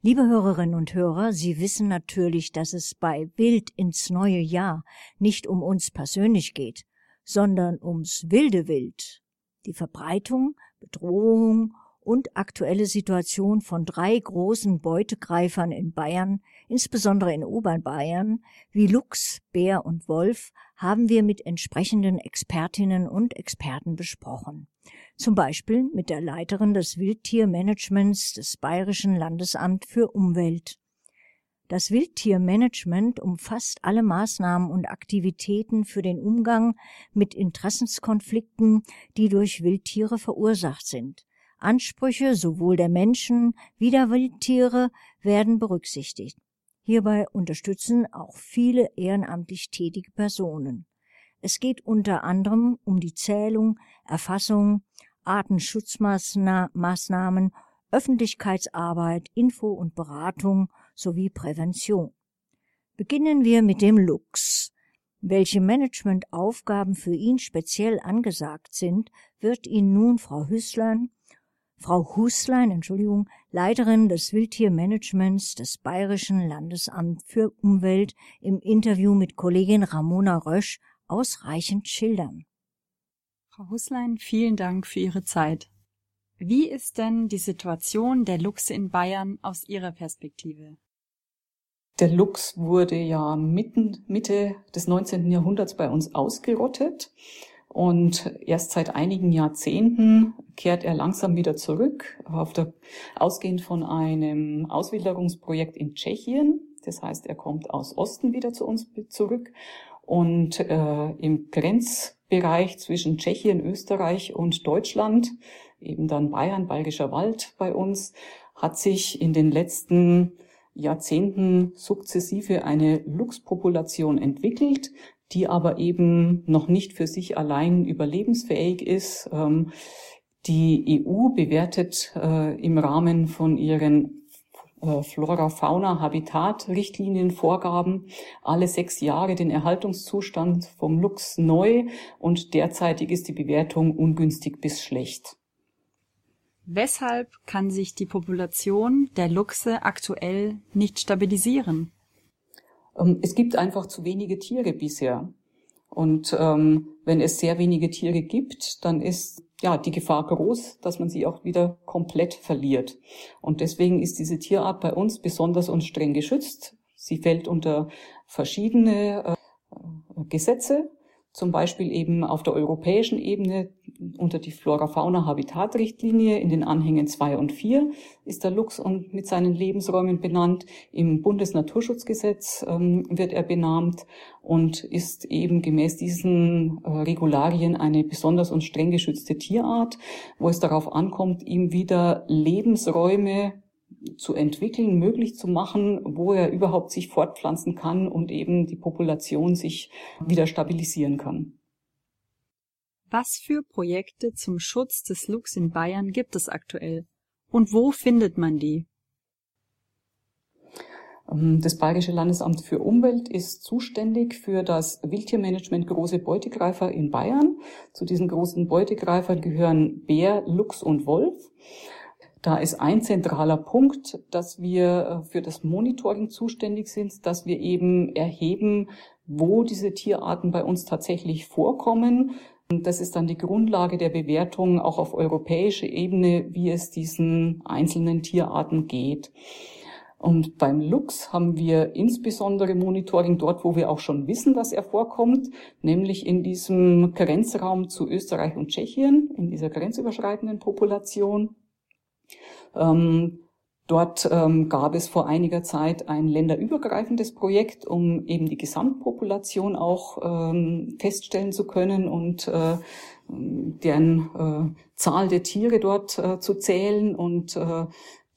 Liebe Hörerinnen und Hörer, Sie wissen natürlich, dass es bei Wild ins neue Jahr nicht um uns persönlich geht, sondern ums wilde Wild. Die Verbreitung, Bedrohung und aktuelle Situation von drei großen Beutegreifern in Bayern, insbesondere in Oberbayern, wie Luchs, Bär und Wolf, haben wir mit entsprechenden Expertinnen und Experten besprochen. Zum Beispiel mit der Leiterin des Wildtiermanagements des Bayerischen Landesamt für Umwelt. Das Wildtiermanagement umfasst alle Maßnahmen und Aktivitäten für den Umgang mit Interessenskonflikten, die durch Wildtiere verursacht sind. Ansprüche sowohl der Menschen wie der Wildtiere werden berücksichtigt. Hierbei unterstützen auch viele ehrenamtlich tätige Personen. Es geht unter anderem um die Zählung, Erfassung, Artenschutzmaßnahmen, Öffentlichkeitsarbeit, Info und Beratung sowie Prävention. Beginnen wir mit dem Luchs. Welche Managementaufgaben für ihn speziell angesagt sind, wird Ihnen nun Frau Hüßlein, Frau Huslein, Entschuldigung, Leiterin des Wildtiermanagements des Bayerischen Landesamt für Umwelt im Interview mit Kollegin Ramona Rösch ausreichend schildern. Frau Huslein, vielen Dank für Ihre Zeit. Wie ist denn die Situation der Luchse in Bayern aus Ihrer Perspektive? Der Luchs wurde ja mitten, Mitte des 19. Jahrhunderts bei uns ausgerottet. Und erst seit einigen Jahrzehnten kehrt er langsam wieder zurück, auf der, ausgehend von einem Auswilderungsprojekt in Tschechien. Das heißt, er kommt aus Osten wieder zu uns zurück. Und äh, im Grenzbereich zwischen Tschechien, Österreich und Deutschland, eben dann Bayern, Bayerischer Wald bei uns, hat sich in den letzten Jahrzehnten sukzessive eine Luchspopulation entwickelt, die aber eben noch nicht für sich allein überlebensfähig ist. Ähm, die EU bewertet äh, im Rahmen von ihren äh, Flora-Fauna-Habitat-Richtlinien-Vorgaben alle sechs Jahre den Erhaltungszustand vom Luchs neu und derzeitig ist die Bewertung ungünstig bis schlecht. Weshalb kann sich die Population der Luchse aktuell nicht stabilisieren? Ähm, es gibt einfach zu wenige Tiere bisher. Und ähm, wenn es sehr wenige Tiere gibt, dann ist ja die Gefahr groß, dass man sie auch wieder komplett verliert. Und deswegen ist diese Tierart bei uns besonders und streng geschützt. Sie fällt unter verschiedene äh, Gesetze, zum Beispiel eben auf der europäischen Ebene unter die Flora-Fauna-Habitat-Richtlinie in den Anhängen 2 und 4 ist der Luchs mit seinen Lebensräumen benannt. Im Bundesnaturschutzgesetz ähm, wird er benannt und ist eben gemäß diesen äh, Regularien eine besonders und streng geschützte Tierart, wo es darauf ankommt, ihm wieder Lebensräume zu entwickeln, möglich zu machen, wo er überhaupt sich fortpflanzen kann und eben die Population sich wieder stabilisieren kann. Was für Projekte zum Schutz des Luchs in Bayern gibt es aktuell? Und wo findet man die? Ähm, das Bayerische Landesamt für Umwelt ist zuständig für das Wildtiermanagement große Beutegreifer in Bayern. Zu diesen großen Beutegreifern gehören Bär, Luchs und Wolf. Da ist ein zentraler Punkt, dass wir äh, für das Monitoring zuständig sind, dass wir eben erheben, wo diese Tierarten bei uns tatsächlich vorkommen. Das ist dann die Grundlage der Bewertung auch auf europäischer Ebene, wie es diesen einzelnen Tierarten geht. Und beim Luchs haben wir insbesondere Monitoring dort, wo wir auch schon wissen, dass er vorkommt, nämlich in diesem Grenzraum zu Österreich und Tschechien, in dieser grenzüberschreitenden Population. Ähm, dort ähm, gab es vor einiger Zeit ein länderübergreifendes Projekt, um eben die Gesamtpopulation auch ähm, feststellen zu können und äh, deren äh, Zahl der Tiere dort äh, zu zählen und äh,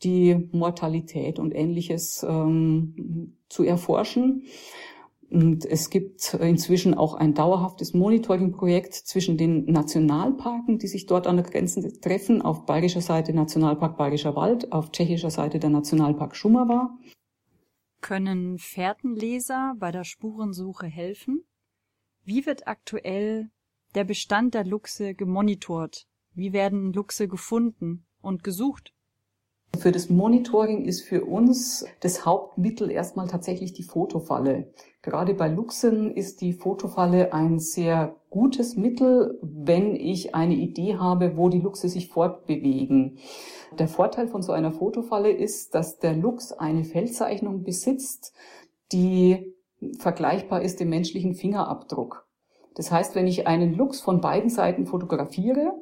die Mortalität und ähnliches ähm, zu erforschen. Und es gibt inzwischen auch ein dauerhaftes Monitoring-Projekt zwischen den Nationalparken, die sich dort an der Grenze treffen. Auf bayerischer Seite Nationalpark Bayerischer Wald, auf tschechischer Seite der Nationalpark Schumava. Können Fährtenleser bei der Spurensuche helfen? Wie wird aktuell der Bestand der Luchse gemonitort? Wie werden Luchse gefunden und gesucht? Für das Monitoring ist für uns das Hauptmittel erstmal tatsächlich die Fotofalle. Gerade bei Luchsen ist die Fotofalle ein sehr gutes Mittel, wenn ich eine Idee habe, wo die Luchse sich fortbewegen. Der Vorteil von so einer Fotofalle ist, dass der Luchs eine Feldzeichnung besitzt, die vergleichbar ist dem menschlichen Fingerabdruck. Das heißt, wenn ich einen Luchs von beiden Seiten fotografiere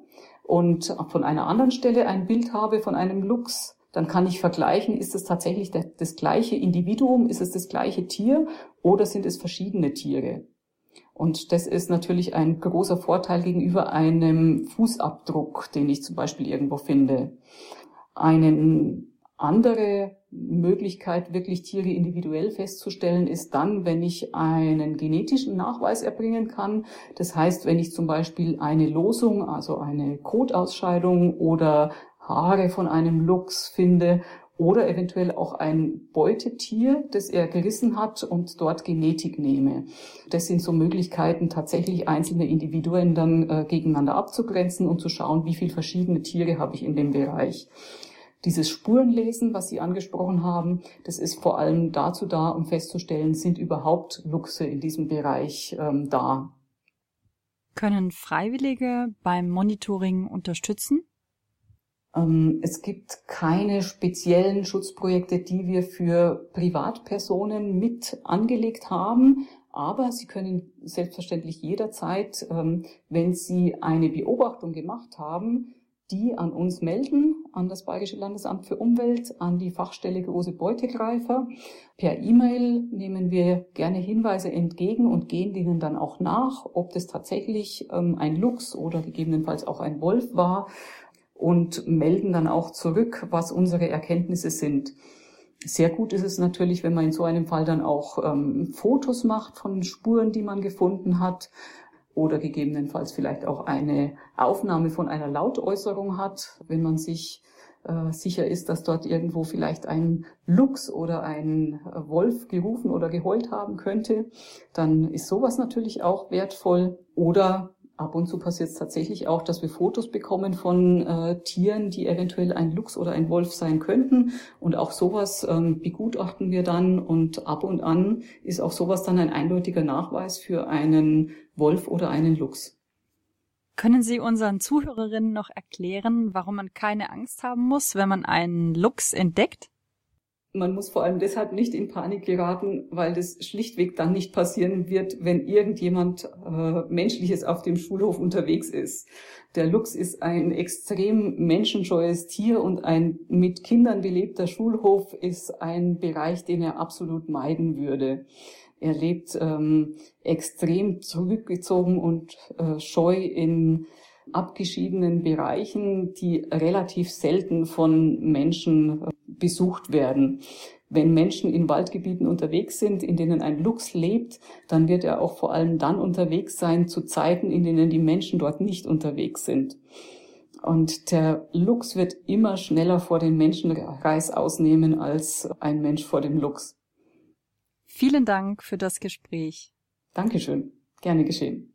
und von einer anderen Stelle ein Bild habe von einem Luchs, dann kann ich vergleichen, ist es tatsächlich das gleiche Individuum, ist es das gleiche Tier oder sind es verschiedene Tiere. Und das ist natürlich ein großer Vorteil gegenüber einem Fußabdruck, den ich zum Beispiel irgendwo finde. Eine andere Möglichkeit, wirklich Tiere individuell festzustellen, ist dann, wenn ich einen genetischen Nachweis erbringen kann. Das heißt, wenn ich zum Beispiel eine Losung, also eine Kotausscheidung oder Haare von einem Luchs finde oder eventuell auch ein Beutetier, das er gerissen hat und dort Genetik nehme. Das sind so Möglichkeiten, tatsächlich einzelne Individuen dann äh, gegeneinander abzugrenzen und zu schauen, wie viele verschiedene Tiere habe ich in dem Bereich. Dieses Spurenlesen, was Sie angesprochen haben, das ist vor allem dazu da, um festzustellen, sind überhaupt Luchse in diesem Bereich ähm, da. Können Freiwillige beim Monitoring unterstützen? Ähm, es gibt keine speziellen Schutzprojekte, die wir für Privatpersonen mit angelegt haben. Aber Sie können selbstverständlich jederzeit, ähm, wenn Sie eine Beobachtung gemacht haben, die an uns melden, an das Bayerische Landesamt für Umwelt, an die Fachstelle große Beutegreifer. Per E-Mail nehmen wir gerne Hinweise entgegen und gehen denen dann auch nach, ob das tatsächlich ähm, ein Luchs oder gegebenenfalls auch ein Wolf war und melden dann auch zurück, was unsere Erkenntnisse sind. Sehr gut ist es natürlich, wenn man in so einem Fall dann auch ähm, Fotos macht von Spuren, die man gefunden hat oder gegebenenfalls vielleicht auch eine Aufnahme von einer Lautäußerung hat, wenn man sich äh, sicher ist, dass dort irgendwo vielleicht ein Luchs oder ein Wolf gerufen oder geheult haben könnte, dann ist sowas natürlich auch wertvoll. Oder Ab und zu passiert es tatsächlich auch, dass wir Fotos bekommen von äh, Tieren, die eventuell ein Luchs oder ein Wolf sein könnten. Und auch sowas ähm, begutachten wir dann. Und ab und an ist auch sowas dann ein eindeutiger Nachweis für einen Wolf oder einen Luchs. Können Sie unseren Zuhörerinnen noch erklären, warum man keine Angst haben muss, wenn man einen Luchs entdeckt? Man muss vor allem deshalb nicht in Panik geraten, weil das schlichtweg dann nicht passieren wird, wenn irgendjemand äh, Menschliches auf dem Schulhof unterwegs ist. Der Luchs ist ein extrem menschenscheues Tier und ein mit Kindern belebter Schulhof ist ein Bereich, den er absolut meiden würde. Er lebt ähm, extrem zurückgezogen und äh, scheu in abgeschiedenen Bereichen, die relativ selten von Menschen äh, besucht werden. Wenn Menschen in Waldgebieten unterwegs sind, in denen ein Luchs lebt, dann wird er auch vor allem dann unterwegs sein zu Zeiten, in denen die Menschen dort nicht unterwegs sind. Und der Luchs wird immer schneller vor den Menschen Reis ausnehmen als ein Mensch vor dem Luchs. Vielen Dank für das Gespräch. Dankeschön. Gerne geschehen.